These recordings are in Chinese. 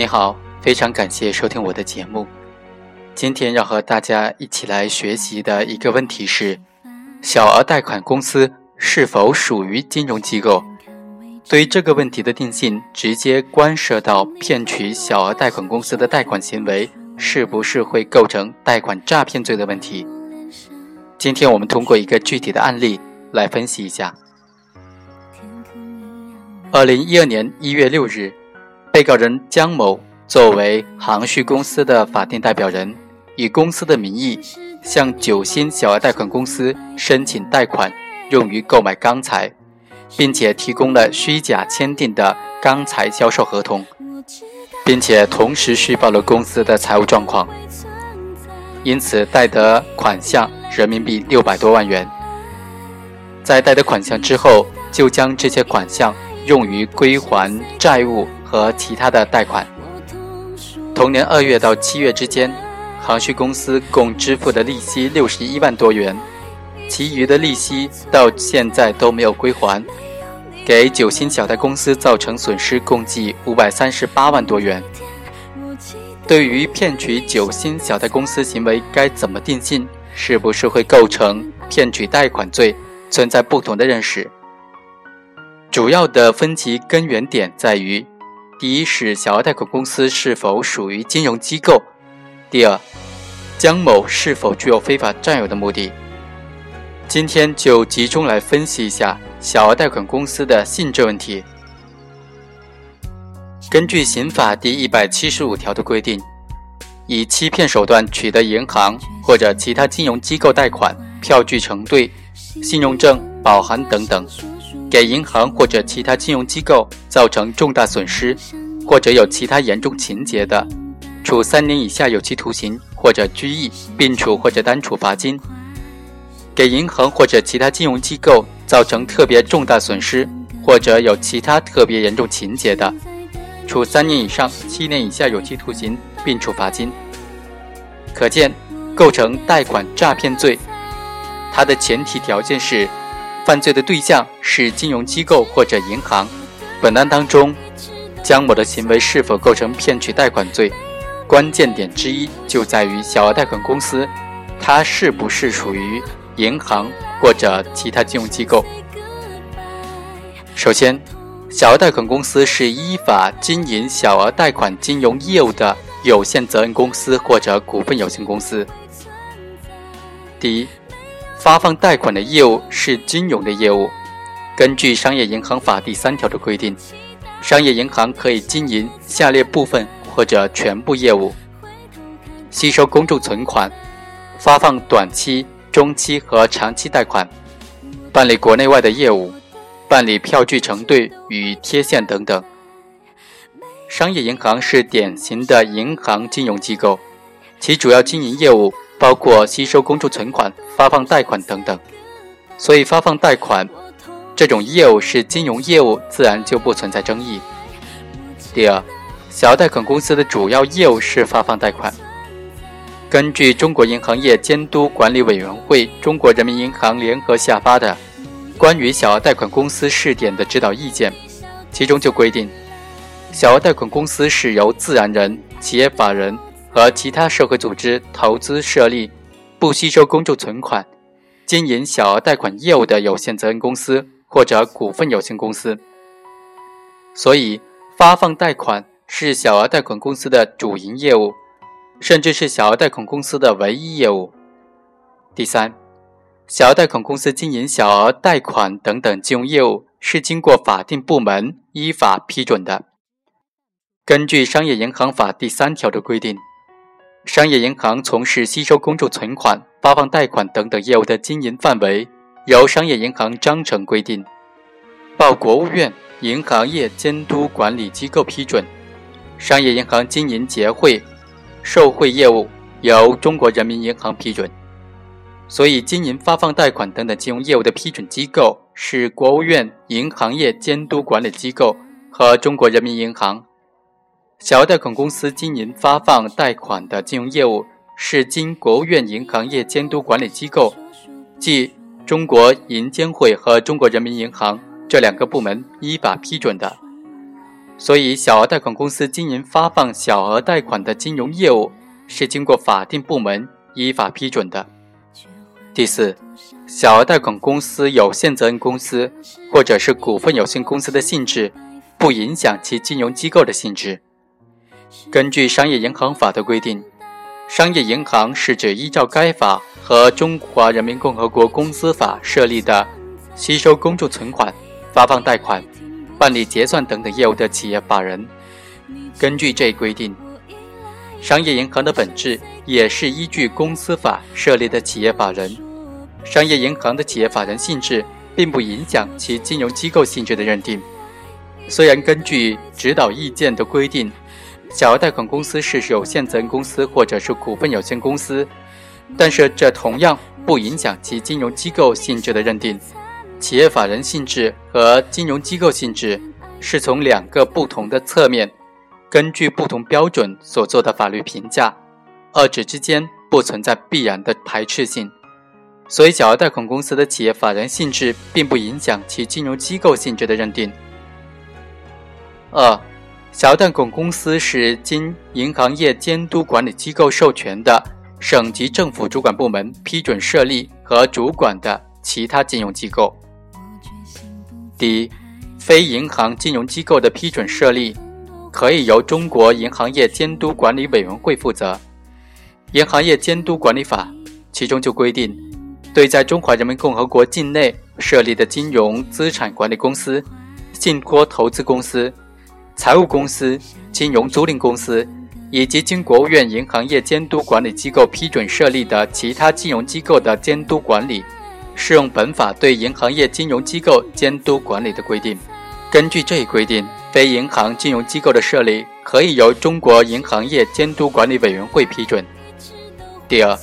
你好，非常感谢收听我的节目。今天要和大家一起来学习的一个问题是：小额贷款公司是否属于金融机构？对于这个问题的定性，直接关涉到骗取小额贷款公司的贷款行为是不是会构成贷款诈骗罪的问题。今天我们通过一个具体的案例来分析一下。二零一二年一月六日。被告人江某作为航旭公司的法定代表人，以公司的名义向九鑫小额贷款公司申请贷款，用于购买钢材，并且提供了虚假签订的钢材销售合同，并且同时虚报了公司的财务状况，因此贷得款项人民币六百多万元。在贷得款项之后，就将这些款项用于归还债务。和其他的贷款。同年二月到七月之间，航旭公司共支付的利息六十一万多元，其余的利息到现在都没有归还，给九鑫小贷公司造成损失共计五百三十八万多元。对于骗取九鑫小贷公司行为该怎么定性？是不是会构成骗取贷款罪？存在不同的认识。主要的分歧根源点在于。第一是小额贷款公司是否属于金融机构？第二，江某是否具有非法占有的目的？今天就集中来分析一下小额贷款公司的性质问题。根据刑法第一百七十五条的规定，以欺骗手段取得银行或者其他金融机构贷款、票据承兑、信用证、保函等等。给银行或者其他金融机构造成重大损失，或者有其他严重情节的，处三年以下有期徒刑或者拘役，并处或者单处罚金；给银行或者其他金融机构造成特别重大损失，或者有其他特别严重情节的，处三年以上七年以下有期徒刑，并处罚金。可见，构成贷款诈骗罪，它的前提条件是。犯罪的对象是金融机构或者银行。本案当中，江某的行为是否构成骗取贷款罪，关键点之一就在于小额贷款公司，它是不是属于银行或者其他金融机构。首先，小额贷款公司是依法经营小额贷款金融业务的有限责任公司或者股份有限公司。第一。发放贷款的业务是金融的业务。根据《商业银行法》第三条的规定，商业银行可以经营下列部分或者全部业务：吸收公众存款、发放短期、中期和长期贷款、办理国内外的业务、办理票据承兑与贴现等等。商业银行是典型的银行金融机构，其主要经营业务。包括吸收公众存款、发放贷款等等，所以发放贷款这种业务是金融业务，自然就不存在争议。第二，小额贷款公司的主要业务是发放贷款。根据中国银行业监督管理委员会、中国人民银行联合下发的《关于小额贷款公司试点的指导意见》，其中就规定，小额贷款公司是由自然人、企业法人。和其他社会组织投资设立、不吸收公众存款、经营小额贷款业务的有限责任公司或者股份有限公司。所以，发放贷款是小额贷款公司的主营业务，甚至是小额贷款公司的唯一业务。第三，小额贷款公司经营小额贷款等等金融业务是经过法定部门依法批准的。根据《商业银行法》第三条的规定。商业银行从事吸收公众存款、发放贷款等等业务的经营范围，由商业银行章程规定，报国务院银行业监督管理机构批准。商业银行经营结汇、受贿业务，由中国人民银行批准。所以，经营发放贷款等等金融业务的批准机构是国务院银行业监督管理机构和中国人民银行。小额贷款公司经营发放贷款的金融业务，是经国务院银行业监督管理机构，即中国银监会和中国人民银行这两个部门依法批准的。所以小额贷款公司经营发放小额贷款的金融业务是经过法定部门依法批准的。第四，小额贷款公司有限责任公司或者是股份有限公司的性质，不影响其金融机构的性质。根据商业银行法的规定，商业银行是指依照该法和中华人民共和国公司法设立的，吸收公众存款、发放贷款、办理结算等等业务的企业法人。根据这一规定，商业银行的本质也是依据公司法设立的企业法人。商业银行的企业法人性质并不影响其金融机构性质的认定。虽然根据指导意见的规定。小额贷款公司是有限责任公司或者是股份有限公司，但是这同样不影响其金融机构性质的认定。企业法人性质和金融机构性质是从两个不同的侧面，根据不同标准所做的法律评价，二者之间不存在必然的排斥性。所以，小额贷款公司的企业法人性质并不影响其金融机构性质的认定。二。小贷公司是经银行业监督管理机构授权的省级政府主管部门批准设立和主管的其他金融机构。第一，非银行金融机构的批准设立，可以由中国银行业监督管理委员会负责。银行业监督管理法其中就规定，对在中华人民共和国境内设立的金融资产管理公司、信托投资公司。财务公司、金融租赁公司以及经国务院银行业监督管理机构批准设立的其他金融机构的监督管理，适用本法对银行业金融机构监督管理的规定。根据这一规定，非银行金融机构的设立可以由中国银行业监督管理委员会批准。第二，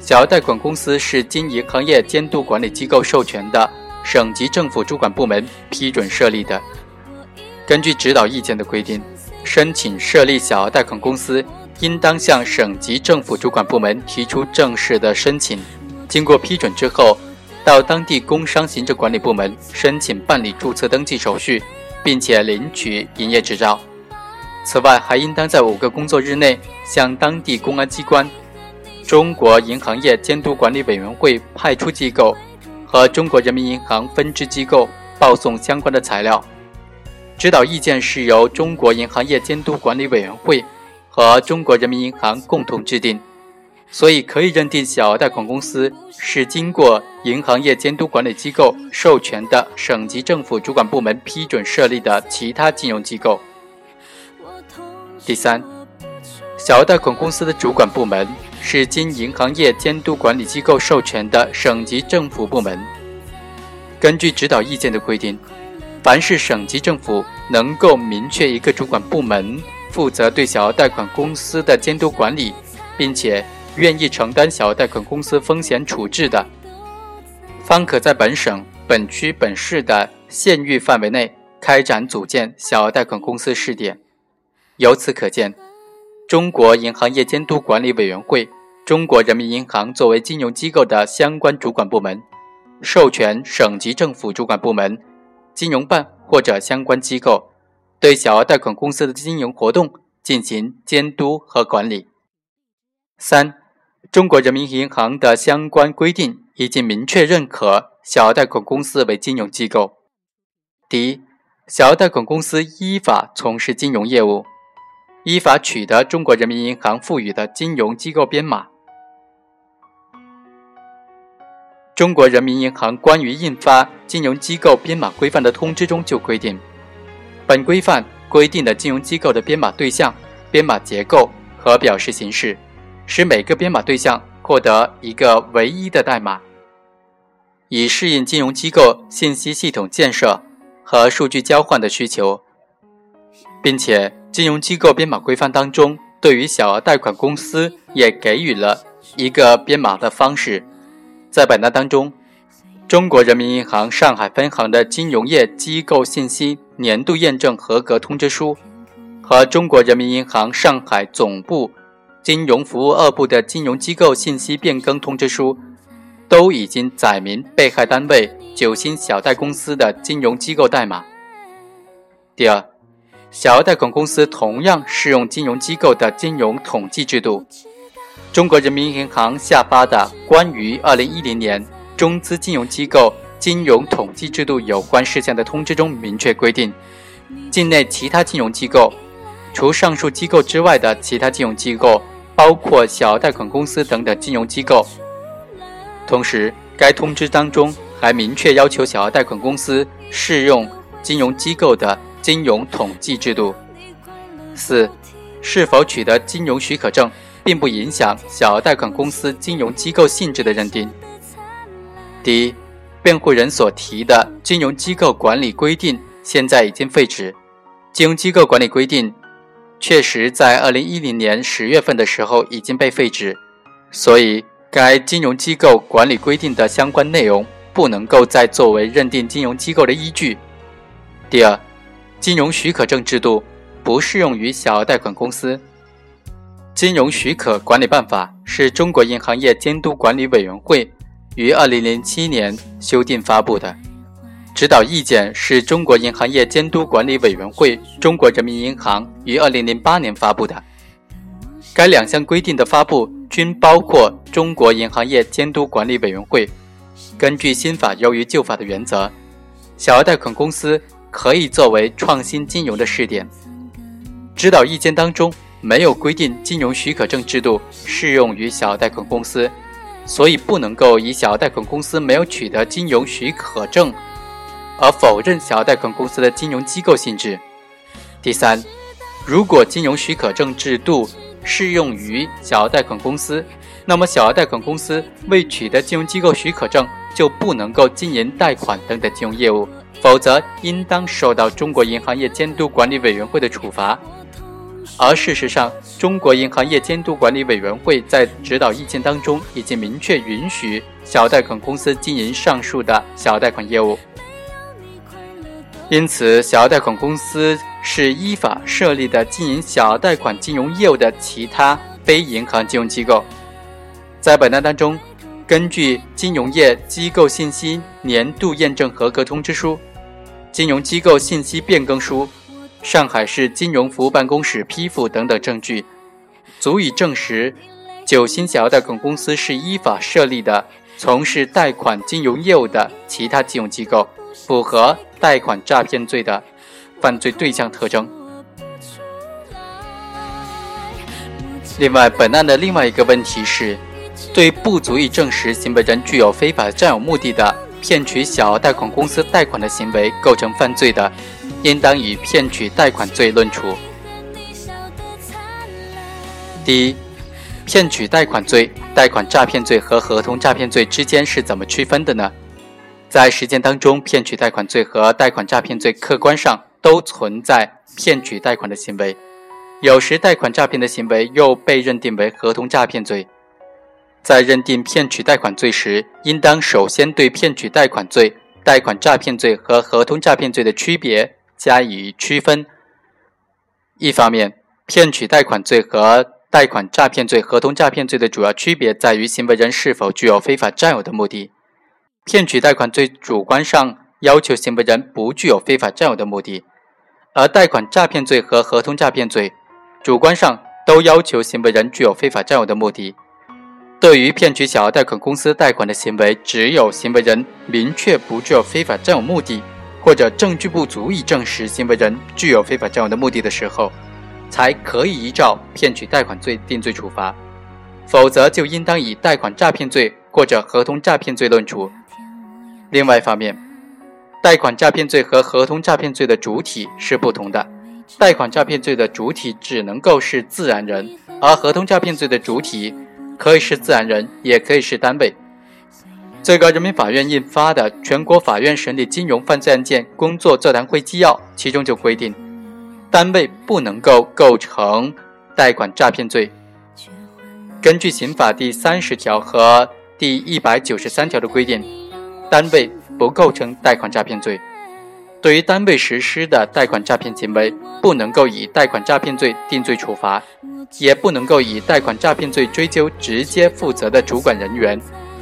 小额贷款公司是经银行业监督管理机构授权的省级政府主管部门批准设立的。根据指导意见的规定，申请设立小额贷款公司，应当向省级政府主管部门提出正式的申请，经过批准之后，到当地工商行政管理部门申请办理注册登记手续，并且领取营业执照。此外，还应当在五个工作日内向当地公安机关、中国银行业监督管理委员会派出机构和中国人民银行分支机构报送相关的材料。指导意见是由中国银行业监督管理委员会和中国人民银行共同制定，所以可以认定小额贷款公司是经过银行业监督管理机构授权的省级政府主管部门批准设立的其他金融机构。第三，小额贷款公司的主管部门是经银行业监督管理机构授权的省级政府部门。根据指导意见的规定。凡是省级政府能够明确一个主管部门负责对小额贷款公司的监督管理，并且愿意承担小额贷款公司风险处置的，方可在本省、本区、本市的县域范围内开展组建小额贷款公司试点。由此可见，中国银行业监督管理委员会、中国人民银行作为金融机构的相关主管部门，授权省级政府主管部门。金融办或者相关机构对小额贷款公司的经营活动进行监督和管理。三、中国人民银行的相关规定已经明确认可小额贷款公司为金融机构。第一，小额贷款公司依法从事金融业务，依法取得中国人民银行赋予的金融机构编码。中国人民银行关于印发金融机构编码规范的通知中就规定，本规范规定的金融机构的编码对象、编码结构和表示形式，使每个编码对象获得一个唯一的代码，以适应金融机构信息系统建设和数据交换的需求，并且金融机构编码规范当中对于小额贷款公司也给予了一个编码的方式。在本案当中，中国人民银行上海分行的金融业机构信息年度验证合格通知书和中国人民银行上海总部金融服务二部的金融机构信息变更通知书，都已经载明被害单位九鑫小贷公司的金融机构代码。第二，小额贷款公司同样适用金融机构的金融统计制度。中国人民银行下发的《关于二零一零年中资金融机构金融统计制度有关事项的通知》中明确规定，境内其他金融机构，除上述机构之外的其他金融机构，包括小额贷款公司等等金融机构。同时，该通知当中还明确要求小额贷款公司适用金融机构的金融统计制度。四，是否取得金融许可证，并不影响小额贷款公司金融机构性质的认定。第一，辩护人所提的金融机构管理规定现在已经废止。金融机构管理规定确实在二零一零年十月份的时候已经被废止，所以。该金融机构管理规定的相关内容不能够再作为认定金融机构的依据。第二，金融许可证制度不适用于小额贷款公司。金融许可管理办法是中国银行业监督管理委员会于二零零七年修订发布的，指导意见是中国银行业监督管理委员会中国人民银行于二零零八年发布的。该两项规定的发布。均包括中国银行业监督管理委员会。根据新法优于旧法的原则，小额贷款公司可以作为创新金融的试点。指导意见当中没有规定金融许可证制度适用于小额贷款公司，所以不能够以小额贷款公司没有取得金融许可证而否认小额贷款公司的金融机构性质。第三，如果金融许可证制度，适用于小额贷款公司，那么小额贷款公司未取得金融机构许可证就不能够经营贷款等等金融业务，否则应当受到中国银行业监督管理委员会的处罚。而事实上，中国银行业监督管理委员会在指导意见当中已经明确允许小贷款公司经营上述的小贷款业务。因此，小额贷款公司是依法设立的经营小额贷款金融业务的其他非银行金融机构。在本案当中，根据《金融业机构信息年度验证合格通知书》《金融机构信息变更书》《上海市金融服务办公室批复》等等证据，足以证实九鑫小额贷款公司是依法设立的从事贷款金融业务的其他金融机构，符合。贷款诈骗罪的犯罪对象特征。另外，本案的另外一个问题是，对不足以证实行为人具有非法占有目的的骗取小额贷款公司贷款的行为构成犯罪的，应当以骗取贷款罪论处。第一，骗取贷款罪、贷款诈骗罪和合同诈骗罪之间是怎么区分的呢？在实践当中，骗取贷款罪和贷款诈骗罪客观上都存在骗取贷款的行为，有时贷款诈骗的行为又被认定为合同诈骗罪。在认定骗取贷款罪时，应当首先对骗取贷款罪、贷款诈骗罪和合同诈骗罪的区别加以区分。一方面，骗取贷款罪和贷款诈骗罪、合同诈骗罪的主要区别在于行为人是否具有非法占有的目的。骗取贷款罪主观上要求行为人不具有非法占有的目的，而贷款诈骗罪和合同诈骗罪主观上都要求行为人具有非法占有的目的。对于骗取小额贷款公司贷款的行为，只有行为人明确不具有非法占有目的，或者证据不足以证实行为人具有非法占有的目的的时候，才可以依照骗取贷款罪定罪处罚，否则就应当以贷款诈骗罪或者合同诈骗罪论处。另外一方面，贷款诈骗罪和合同诈骗罪的主体是不同的。贷款诈骗罪的主体只能够是自然人，而合同诈骗罪的主体可以是自然人，也可以是单位。最高人民法院印发的《全国法院审理金融犯罪案件工作座谈会纪要》其中就规定，单位不能够构成贷款诈骗罪。根据刑法第三十条和第一百九十三条的规定。单位不构成贷款诈骗罪，对于单位实施的贷款诈骗行为，不能够以贷款诈骗罪定罪处罚，也不能够以贷款诈骗罪追究直接负责的主管人员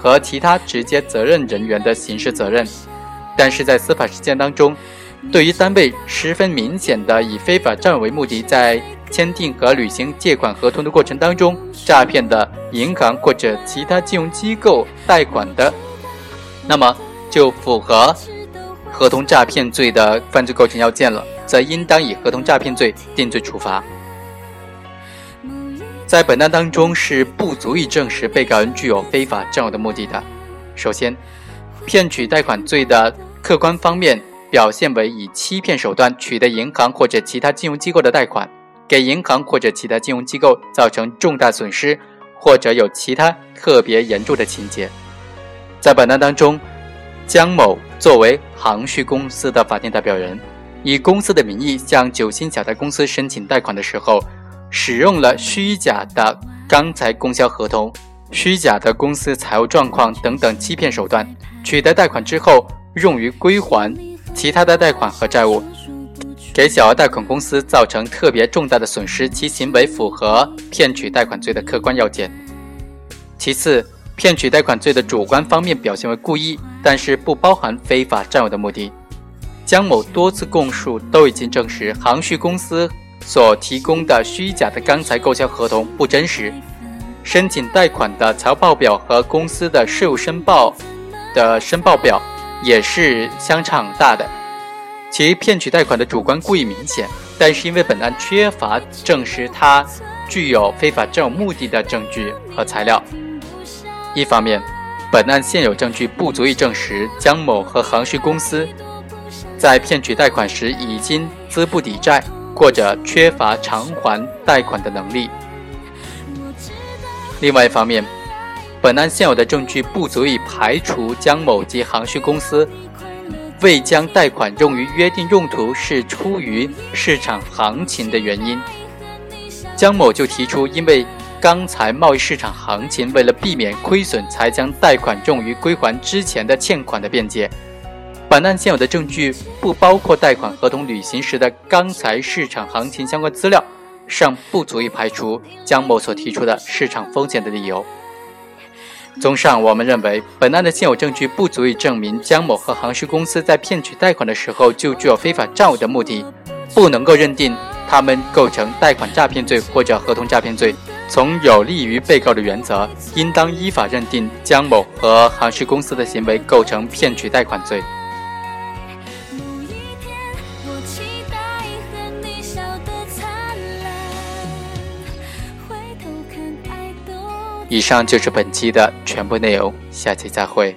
和其他直接责任人员的刑事责任。但是在司法实践当中，对于单位十分明显的以非法占有为目的，在签订和履行借款合同的过程当中，诈骗的银行或者其他金融机构贷款的，那么就符合合同诈骗罪的犯罪构成要件了，则应当以合同诈骗罪定罪处罚。在本案当中，是不足以证实被告人具有非法占有的目的的。首先，骗取贷款罪的客观方面表现为以欺骗手段取得银行或者其他金融机构的贷款，给银行或者其他金融机构造成重大损失，或者有其他特别严重的情节。在本案当中，江某作为航旭公司的法定代表人，以公司的名义向九星小贷公司申请贷款的时候。使用了虚假的钢材供销合同、虚假的公司财务状况等等欺骗手段，取得贷款之后用于归还其他的贷款和债务，给小额贷款公司造成特别重大的损失，其行为符合骗取贷款罪的客观要件。其次，骗取贷款罪的主观方面表现为故意，但是不包含非法占有的目的。江某多次供述都已经证实，航旭公司。所提供的虚假的钢材购销合同不真实，申请贷款的财务报表和公司的税务申报的申报表也是相差很大的，其骗取贷款的主观故意明显，但是因为本案缺乏证实他具有非法占有目的的证据和材料，一方面，本案现有证据不足以证实江某和航旭公司在骗取贷款时已经资不抵债。或者缺乏偿还贷款的能力。另外一方面，本案现有的证据不足以排除江某及航旭公司未将贷款用于约定用途是出于市场行情的原因。江某就提出，因为钢材贸易市场行情，为了避免亏损，才将贷款用于归还之前的欠款的辩解。本案现有的证据不包括贷款合同履行时的钢材市场行情相关资料，尚不足以排除江某所提出的市场风险的理由。综上，我们认为本案的现有证据不足以证明江某和航旭公司在骗取贷款的时候就具有非法占有的目的，不能够认定他们构成贷款诈骗罪或者合同诈骗罪。从有利于被告的原则，应当依法认定江某和航旭公司的行为构成骗取贷款罪。以上就是本期的全部内容，下期再会。